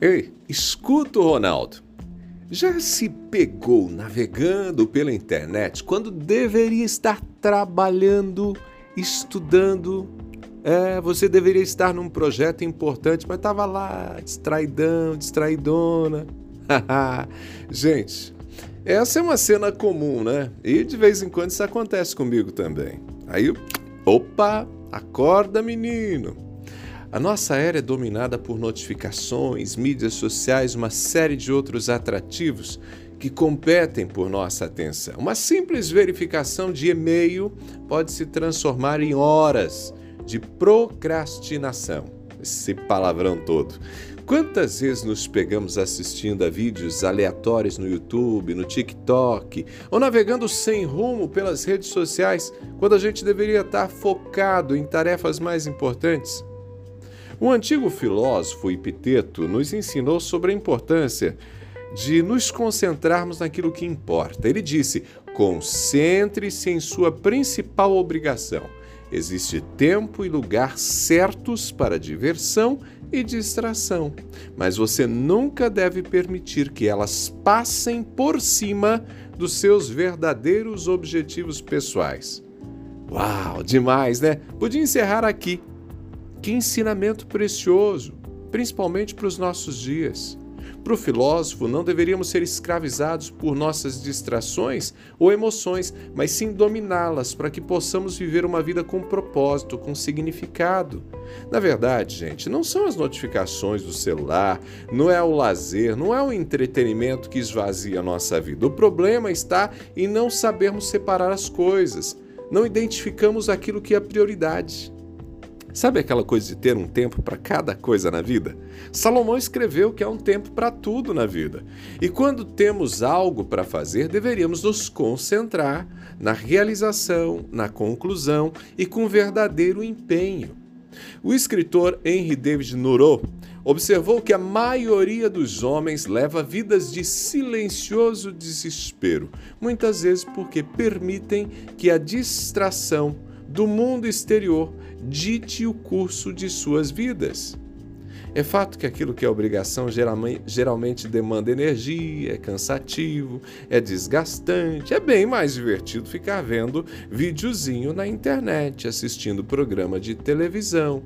Ei, escuta o Ronaldo. Já se pegou navegando pela internet quando deveria estar trabalhando, estudando? É, você deveria estar num projeto importante, mas estava lá, distraidão, distraidona. Gente, essa é uma cena comum, né? E de vez em quando isso acontece comigo também. Aí, opa, acorda menino! A nossa era é dominada por notificações, mídias sociais, uma série de outros atrativos que competem por nossa atenção. Uma simples verificação de e-mail pode se transformar em horas de procrastinação. Esse palavrão todo. Quantas vezes nos pegamos assistindo a vídeos aleatórios no YouTube, no TikTok, ou navegando sem rumo pelas redes sociais, quando a gente deveria estar focado em tarefas mais importantes? Um antigo filósofo Epiteto nos ensinou sobre a importância de nos concentrarmos naquilo que importa. Ele disse: concentre-se em sua principal obrigação. Existe tempo e lugar certos para diversão e distração, mas você nunca deve permitir que elas passem por cima dos seus verdadeiros objetivos pessoais. Uau, demais, né? Podia encerrar aqui, que ensinamento precioso, principalmente para os nossos dias. Para o filósofo, não deveríamos ser escravizados por nossas distrações ou emoções, mas sim dominá-las para que possamos viver uma vida com propósito, com significado. Na verdade, gente, não são as notificações do celular, não é o lazer, não é o entretenimento que esvazia a nossa vida. O problema está em não sabermos separar as coisas, não identificamos aquilo que é prioridade. Sabe aquela coisa de ter um tempo para cada coisa na vida? Salomão escreveu que há um tempo para tudo na vida. E quando temos algo para fazer, deveríamos nos concentrar na realização, na conclusão e com verdadeiro empenho. O escritor Henry David Thoreau observou que a maioria dos homens leva vidas de silencioso desespero, muitas vezes porque permitem que a distração do mundo exterior dite o curso de suas vidas. É fato que aquilo que é obrigação geralmente demanda energia, é cansativo, é desgastante. É bem mais divertido ficar vendo videozinho na internet, assistindo programa de televisão.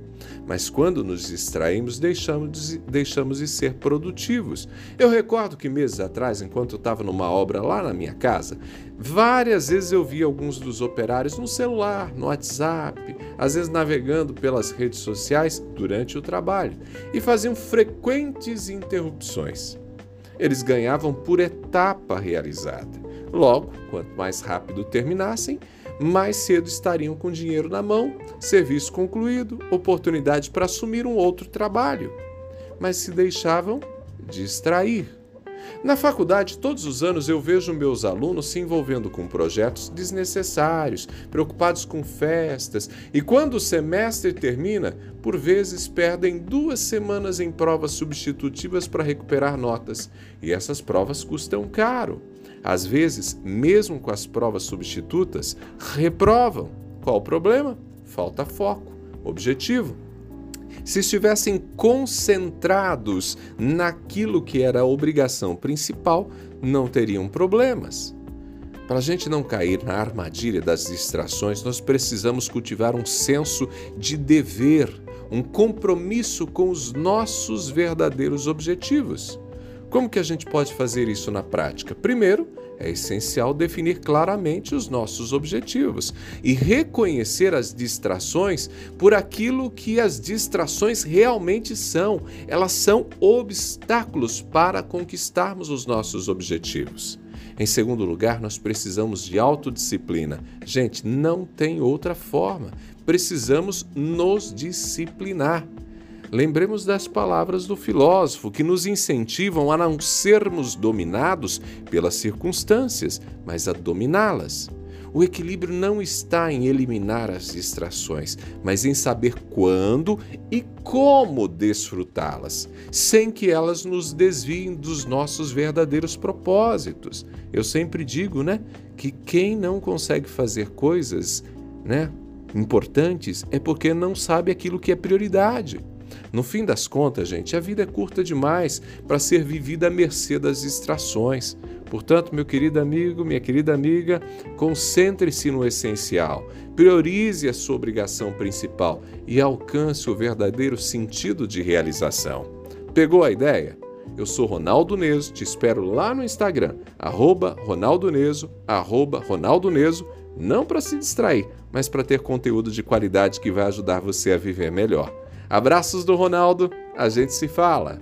Mas quando nos distraímos, deixamos de, deixamos de ser produtivos. Eu recordo que meses atrás, enquanto eu estava numa obra lá na minha casa, várias vezes eu vi alguns dos operários no celular, no WhatsApp, às vezes navegando pelas redes sociais durante o trabalho e faziam frequentes interrupções. Eles ganhavam por etapa realizada. Logo, quanto mais rápido terminassem, mais cedo estariam com dinheiro na mão, serviço concluído, oportunidade para assumir um outro trabalho. Mas se deixavam distrair. Na faculdade, todos os anos eu vejo meus alunos se envolvendo com projetos desnecessários, preocupados com festas, e quando o semestre termina, por vezes perdem duas semanas em provas substitutivas para recuperar notas, e essas provas custam caro. Às vezes, mesmo com as provas substitutas, reprovam. Qual o problema? Falta foco, objetivo. Se estivessem concentrados naquilo que era a obrigação principal, não teriam problemas. Para a gente não cair na armadilha das distrações, nós precisamos cultivar um senso de dever, um compromisso com os nossos verdadeiros objetivos. Como que a gente pode fazer isso na prática? Primeiro, é essencial definir claramente os nossos objetivos e reconhecer as distrações por aquilo que as distrações realmente são. Elas são obstáculos para conquistarmos os nossos objetivos. Em segundo lugar, nós precisamos de autodisciplina. Gente, não tem outra forma. Precisamos nos disciplinar. Lembremos das palavras do filósofo que nos incentivam a não sermos dominados pelas circunstâncias, mas a dominá-las. O equilíbrio não está em eliminar as distrações, mas em saber quando e como desfrutá-las, sem que elas nos desviem dos nossos verdadeiros propósitos. Eu sempre digo, né, que quem não consegue fazer coisas, né, importantes é porque não sabe aquilo que é prioridade. No fim das contas, gente, a vida é curta demais para ser vivida à mercê das distrações. Portanto, meu querido amigo, minha querida amiga, concentre-se no essencial, priorize a sua obrigação principal e alcance o verdadeiro sentido de realização. Pegou a ideia? Eu sou Ronaldo Neso, te espero lá no Instagram, arroba Ronaldo Neso, arroba Ronaldo Neso, não para se distrair, mas para ter conteúdo de qualidade que vai ajudar você a viver melhor. Abraços do Ronaldo, a gente se fala!